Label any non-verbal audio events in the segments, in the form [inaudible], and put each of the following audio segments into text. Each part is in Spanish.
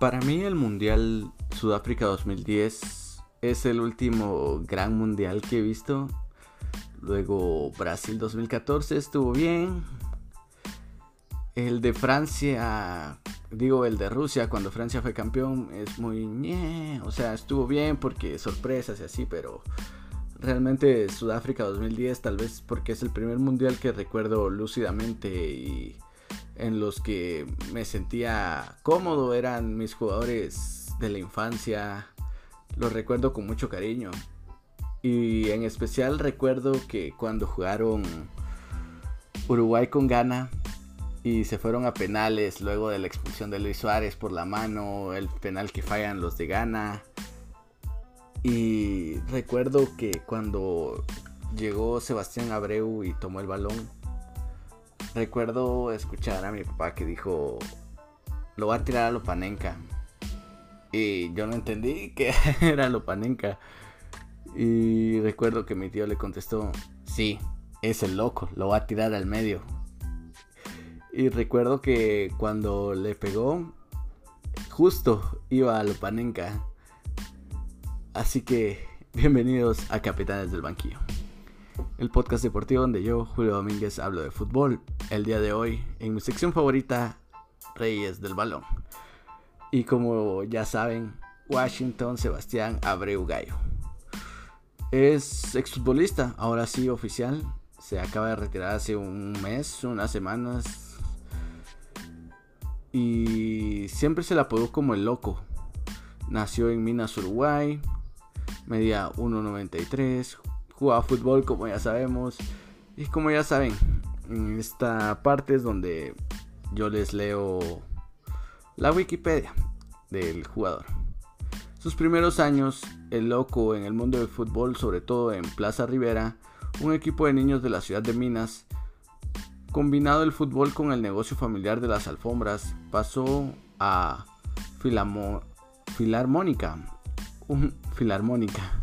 Para mí el Mundial Sudáfrica 2010 es el último gran mundial que he visto. Luego Brasil 2014 estuvo bien. El de Francia, digo el de Rusia cuando Francia fue campeón es muy... o sea, estuvo bien porque sorpresas y así, pero realmente Sudáfrica 2010 tal vez porque es el primer mundial que recuerdo lúcidamente y en los que me sentía cómodo, eran mis jugadores de la infancia, los recuerdo con mucho cariño. Y en especial recuerdo que cuando jugaron Uruguay con Ghana y se fueron a penales luego de la expulsión de Luis Suárez por la mano, el penal que fallan los de Ghana. Y recuerdo que cuando llegó Sebastián Abreu y tomó el balón, recuerdo escuchar a mi papá que dijo, lo va a tirar a Lopanenka. Y yo no entendí [laughs] que era Lopanenka. Y recuerdo que mi tío le contestó, sí, es el loco, lo va a tirar al medio. Y recuerdo que cuando le pegó, justo iba a Lopanenka. Así que bienvenidos a Capitanes del Banquillo el podcast deportivo donde yo, Julio Domínguez, hablo de fútbol. El día de hoy, en mi sección favorita, Reyes del Balón. Y como ya saben, Washington Sebastián Abreu Gallo. Es exfutbolista, ahora sí oficial. Se acaba de retirar hace un mes, unas semanas. Y siempre se la apodó como el loco. Nació en Minas, Uruguay. Medía 1.93 jugaba fútbol, como ya sabemos. Y como ya saben, en esta parte es donde yo les leo la Wikipedia del jugador. Sus primeros años, el loco en el mundo del fútbol, sobre todo en Plaza Rivera, un equipo de niños de la ciudad de Minas, combinado el fútbol con el negocio familiar de las alfombras, pasó a Filarmónica, un Filarmónica,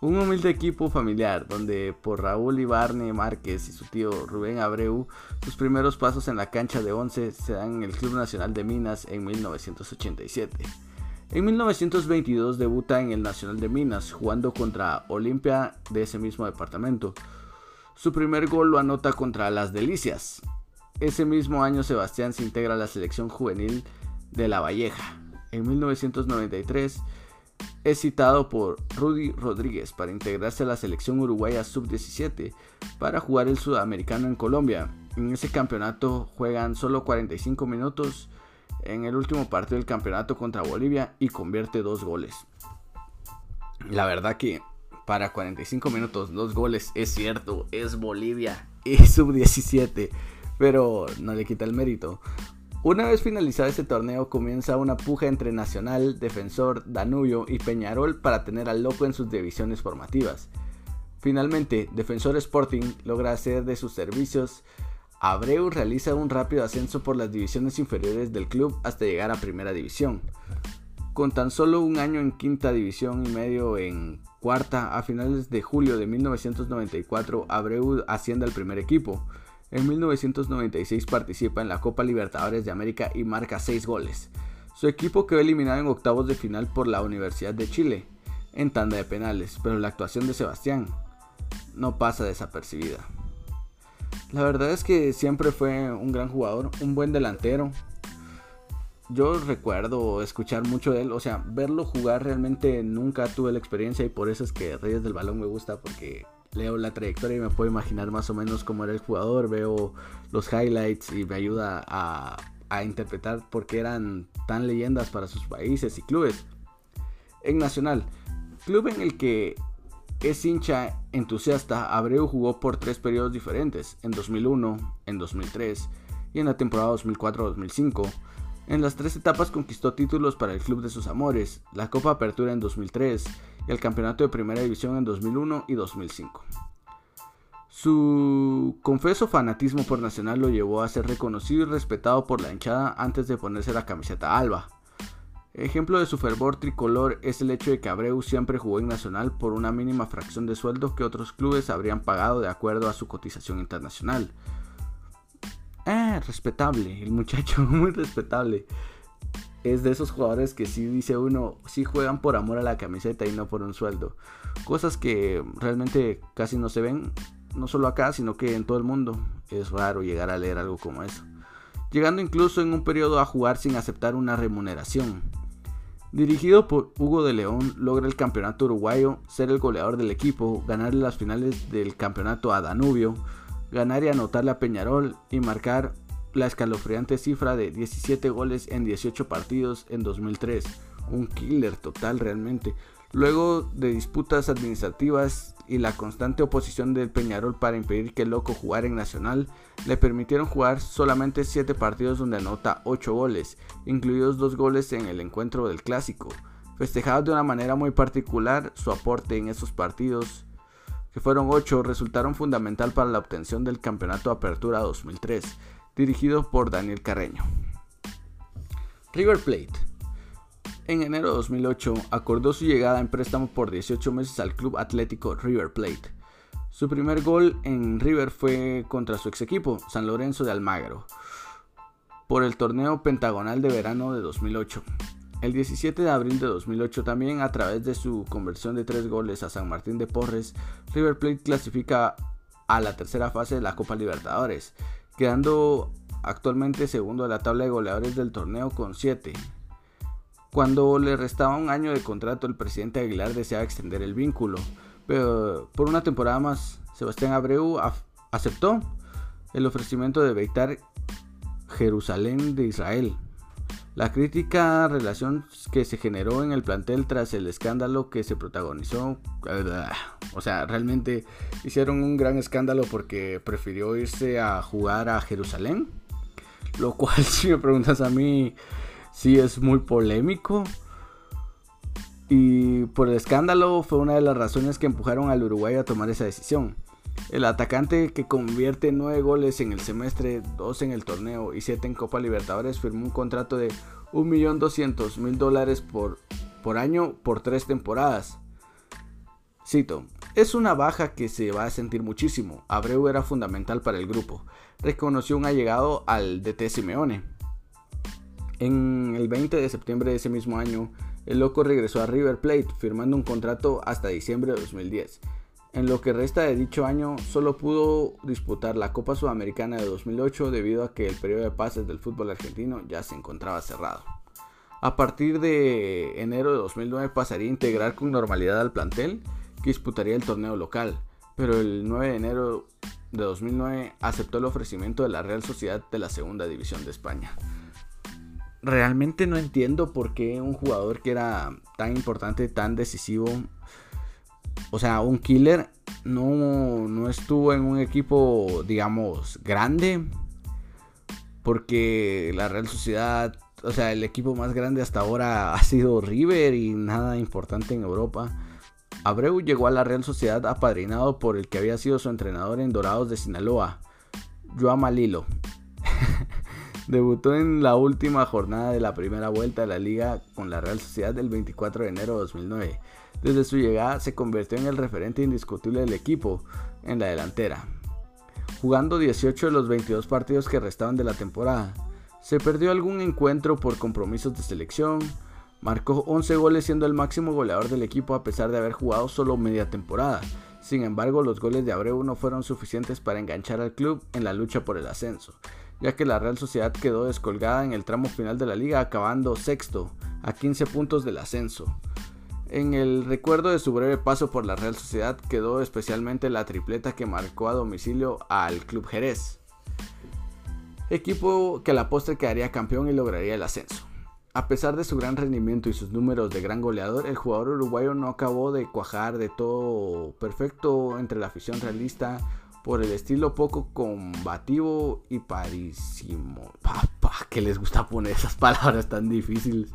un humilde equipo familiar donde por Raúl Ibarne Márquez y su tío Rubén Abreu, sus primeros pasos en la cancha de 11 se dan en el Club Nacional de Minas en 1987. En 1922 debuta en el Nacional de Minas, jugando contra Olimpia de ese mismo departamento. Su primer gol lo anota contra Las Delicias. Ese mismo año Sebastián se integra a la selección juvenil de La Valleja. En 1993 es citado por Rudy Rodríguez para integrarse a la selección uruguaya sub-17 para jugar el sudamericano en Colombia. En ese campeonato juegan solo 45 minutos en el último partido del campeonato contra Bolivia y convierte dos goles. La verdad que para 45 minutos dos goles es cierto, es Bolivia y sub-17, pero no le quita el mérito. Una vez finalizado este torneo comienza una puja entre Nacional, Defensor, Danubio y Peñarol para tener al loco en sus divisiones formativas. Finalmente, Defensor Sporting logra hacer de sus servicios. Abreu realiza un rápido ascenso por las divisiones inferiores del club hasta llegar a Primera División. Con tan solo un año en quinta división y medio en cuarta, a finales de julio de 1994, Abreu asciende al primer equipo. En 1996 participa en la Copa Libertadores de América y marca 6 goles. Su equipo quedó eliminado en octavos de final por la Universidad de Chile, en tanda de penales, pero la actuación de Sebastián no pasa desapercibida. La verdad es que siempre fue un gran jugador, un buen delantero. Yo recuerdo escuchar mucho de él, o sea, verlo jugar realmente nunca tuve la experiencia y por eso es que Reyes del Balón me gusta porque leo la trayectoria y me puedo imaginar más o menos cómo era el jugador, veo los highlights y me ayuda a, interpretar por qué eran tan leyendas para sus países y clubes. En Nacional, club en el que es hincha entusiasta, Abreu jugó por tres periodos diferentes, en 2001, en 2003 y en la temporada 2004-2005. En las tres etapas conquistó títulos para el club de sus amores, la Copa Apertura en 2003 y el Campeonato de Primera División en 2001 y 2005. Su confeso fanatismo por Nacional lo llevó a ser reconocido y respetado por la hinchada antes de ponerse la camiseta alba. Ejemplo de su fervor tricolor es el hecho de que Abreu siempre jugó en Nacional por una mínima fracción de sueldo que otros clubes habrían pagado de acuerdo a su cotización internacional. Eh, respetable, el muchacho, [laughs] muy respetable. Es de esos jugadores que sí dice uno, sí juegan por amor a la camiseta y no por un sueldo. Cosas que realmente casi no se ven, no solo acá, sino que en todo el mundo. Es raro llegar a leer algo como eso. Llegando incluso en un periodo a jugar sin aceptar una remuneración. Dirigido por Hugo de León, logra el campeonato uruguayo, ser el goleador del equipo, ganar las finales del campeonato a Danubio, ganar y anotarle a Peñarol y marcar la escalofriante cifra de 17 goles en 18 partidos en 2003. Un killer total realmente. Luego de disputas administrativas y la constante oposición del Peñarol para impedir que el loco jugara en Nacional, le permitieron jugar solamente 7 partidos donde anota 8 goles, incluidos 2 goles en el encuentro del clásico. Festejados de una manera muy particular, su aporte en esos partidos, que fueron 8, resultaron fundamental para la obtención del Campeonato Apertura 2003, dirigido por Daniel Carreño. River Plate en enero de 2008 acordó su llegada en préstamo por 18 meses al club atlético River Plate. Su primer gol en River fue contra su ex equipo, San Lorenzo de Almagro, por el torneo pentagonal de verano de 2008. El 17 de abril de 2008 también a través de su conversión de tres goles a San Martín de Porres, River Plate clasifica a la tercera fase de la Copa Libertadores, quedando actualmente segundo de la tabla de goleadores del torneo con 7, cuando le restaba un año de contrato, el presidente Aguilar deseaba extender el vínculo, pero por una temporada más, Sebastián Abreu aceptó el ofrecimiento de Beitar Jerusalén de Israel. La crítica relación que se generó en el plantel tras el escándalo que se protagonizó, o sea, realmente hicieron un gran escándalo porque prefirió irse a jugar a Jerusalén, lo cual [laughs] si me preguntas a mí sí es muy polémico. Y por el escándalo fue una de las razones que empujaron al Uruguay a tomar esa decisión. El atacante que convierte 9 goles en el semestre, 2 en el torneo y 7 en Copa Libertadores firmó un contrato de 1.200.000 dólares por, por año por 3 temporadas. Cito, es una baja que se va a sentir muchísimo. Abreu era fundamental para el grupo. Reconoció un allegado al DT Simeone. En el 20 de septiembre de ese mismo año, el loco regresó a River Plate firmando un contrato hasta diciembre de 2010. En lo que resta de dicho año, solo pudo disputar la Copa Sudamericana de 2008 debido a que el periodo de pases del fútbol argentino ya se encontraba cerrado. A partir de enero de 2009 pasaría a integrar con normalidad al plantel que disputaría el torneo local, pero el 9 de enero de 2009 aceptó el ofrecimiento de la Real Sociedad de la Segunda División de España realmente no entiendo por qué un jugador que era tan importante, tan decisivo, o sea, un killer, no, no estuvo en un equipo, digamos, grande. Porque la Real Sociedad, o sea, el equipo más grande hasta ahora [laughs] ha sido River y nada importante en Europa. Abreu llegó a la Real Sociedad apadrinado por el que había sido su entrenador en Dorados de Sinaloa, Joao Malilo. Debutó en la última jornada de la primera vuelta de la liga con la Real Sociedad el 24 de enero de 2009. Desde su llegada se convirtió en el referente indiscutible del equipo en la delantera, jugando 18 de los 22 partidos que restaban de la temporada. Se perdió algún encuentro por compromisos de selección, marcó 11 goles siendo el máximo goleador del equipo a pesar de haber jugado solo media temporada. Sin embargo, los goles de Abreu no fueron suficientes para enganchar al club en la lucha por el ascenso ya que la Real Sociedad quedó descolgada en el tramo final de la liga, acabando sexto, a 15 puntos del ascenso. En el recuerdo de su breve paso por la Real Sociedad quedó especialmente la tripleta que marcó a domicilio al Club Jerez, equipo que a la postre quedaría campeón y lograría el ascenso. A pesar de su gran rendimiento y sus números de gran goleador, el jugador uruguayo no acabó de cuajar de todo perfecto entre la afición realista por el estilo poco combativo y parísimo. Papá, que les gusta poner esas [laughs] palabras tan difíciles.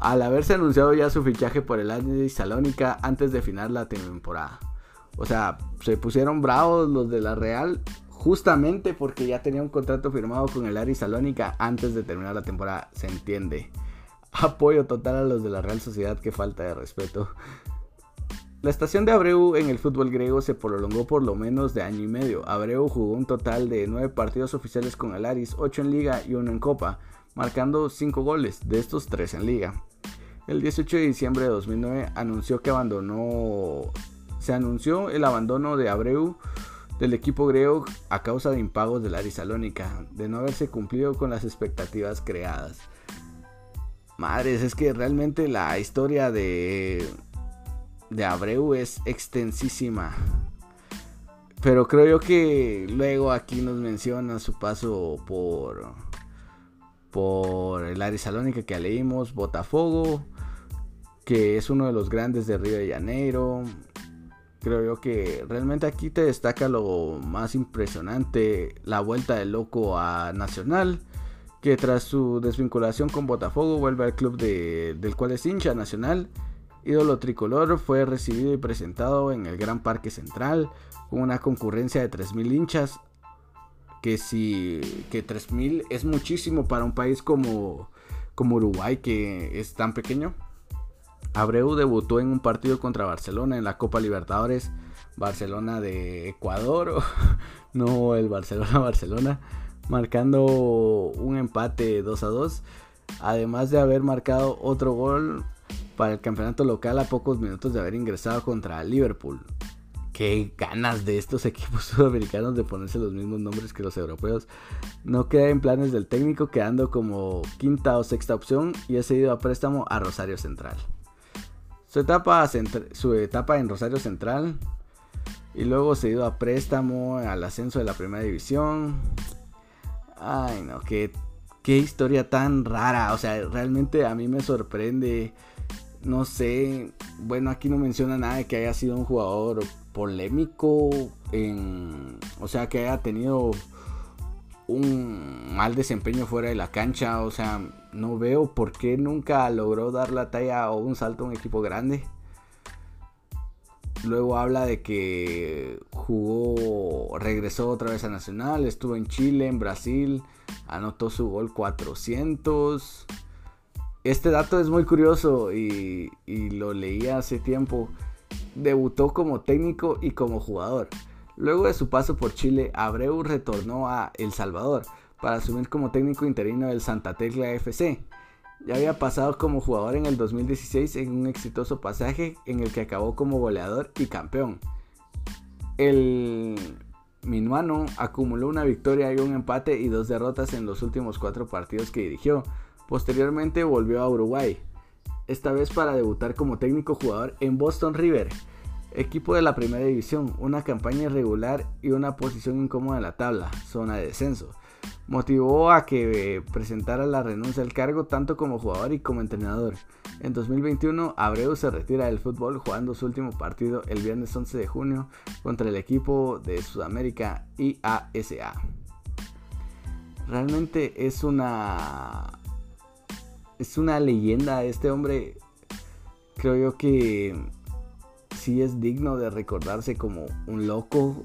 Al haberse anunciado ya su fichaje por el de Salónica antes de final la temporada. O sea, se pusieron bravos los de la Real justamente porque ya tenía un contrato firmado con el Ari Salónica antes de terminar la temporada. Se entiende. Apoyo total a los de la Real Sociedad, que falta de respeto. La estación de Abreu en el fútbol griego se prolongó por lo menos de año y medio. Abreu jugó un total de 9 partidos oficiales con el Aris, 8 en liga y 1 en copa, marcando 5 goles, de estos 3 en liga. El 18 de diciembre de 2009 anunció que abandonó, se anunció el abandono de Abreu del equipo griego a causa de impagos de la Salónica, de no haberse cumplido con las expectativas creadas. Madres, es que realmente la historia de, de Abreu es extensísima. Pero creo yo que luego aquí nos menciona su paso por, por el Salónica que leímos, Botafogo, que es uno de los grandes de Río de Janeiro. Creo yo que realmente aquí te destaca lo más impresionante, la vuelta del loco a Nacional, que tras su desvinculación con Botafogo vuelve al club del cual es hincha Nacional. Ídolo tricolor fue recibido y presentado en el Gran Parque Central con una concurrencia de 3.000 hinchas, que si que 3.000 es muchísimo para un país como, como Uruguay que es tan pequeño. Abreu debutó en un partido contra Barcelona en la Copa Libertadores, Barcelona de Ecuador, [laughs] no el Barcelona-Barcelona, marcando un empate 2 a 2, además de haber marcado otro gol para el campeonato local a pocos minutos de haber ingresado contra Liverpool. Qué ganas de estos [laughs] equipos sudamericanos de ponerse los mismos nombres que los europeos. No queda en planes del técnico, quedando como quinta o sexta opción y ha cedido a préstamo a Rosario Central. Su etapa, en Rosario Central. Y luego se ido a préstamo al ascenso de la primera división. Ay, no, qué, qué historia tan rara. O sea, realmente a mí me sorprende. No sé. Bueno, aquí no menciona nada de que haya sido un jugador polémico. En, o sea, que haya tenido un mal desempeño fuera de la cancha. O sea, no veo por qué nunca logró dar la talla o un salto a un equipo grande. Luego habla de que jugó, regresó otra vez a Nacional, estuvo en Chile, en Brasil, anotó su gol 400. Este dato es muy curioso y, lo leí hace tiempo. Debutó como técnico y como jugador. Luego de su paso por Chile, Abreu retornó a El Salvador para asumir como técnico interino del Santa Tecla FC. Ya había pasado como jugador en el 2016 en un exitoso pasaje en el que acabó como goleador y campeón. El minuano acumuló una victoria y un empate y dos derrotas en los últimos cuatro partidos que dirigió. Posteriormente volvió a Uruguay, esta vez para debutar como técnico jugador en Boston River, equipo de la primera división, una campaña irregular y una posición incómoda en la tabla, zona de descenso motivó a que presentara la renuncia al cargo tanto como jugador y como entrenador. En 2021, Abreu se retira del fútbol jugando su último partido el viernes 11 de junio contra el equipo de Sudamérica IASA. Realmente es una es una leyenda este hombre. Creo yo que sí es digno de recordarse como un loco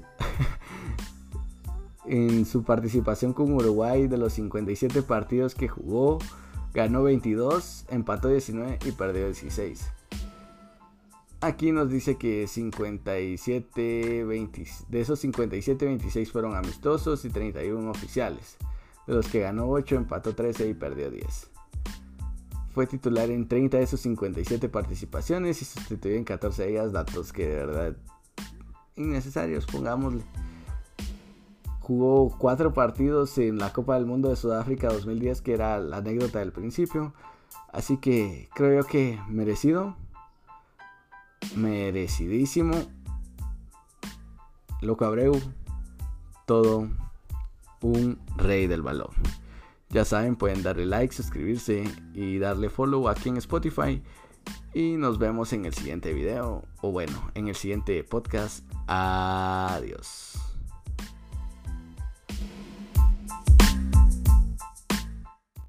[laughs] en su participación con Uruguay de los 57 partidos que jugó, ganó 22, empató 19 y perdió 16. Aquí nos dice que 57, 20, de esos 57, 26 fueron amistosos y 31 oficiales, de los que ganó 8, empató 13 y perdió 10. Fue titular en 30 de sus 57 participaciones y sustituyó en 14 de ellas datos que de verdad innecesarios, pongámosle. Jugó cuatro partidos en la Copa del Mundo de Sudáfrica 2010, que era la anécdota del principio. Así que creo que merecido. Merecidísimo. Loco Abreu. Todo un rey del balón. Ya saben, pueden darle like, suscribirse y darle follow aquí en Spotify. Y nos vemos en el siguiente video. O bueno, en el siguiente podcast. Adiós.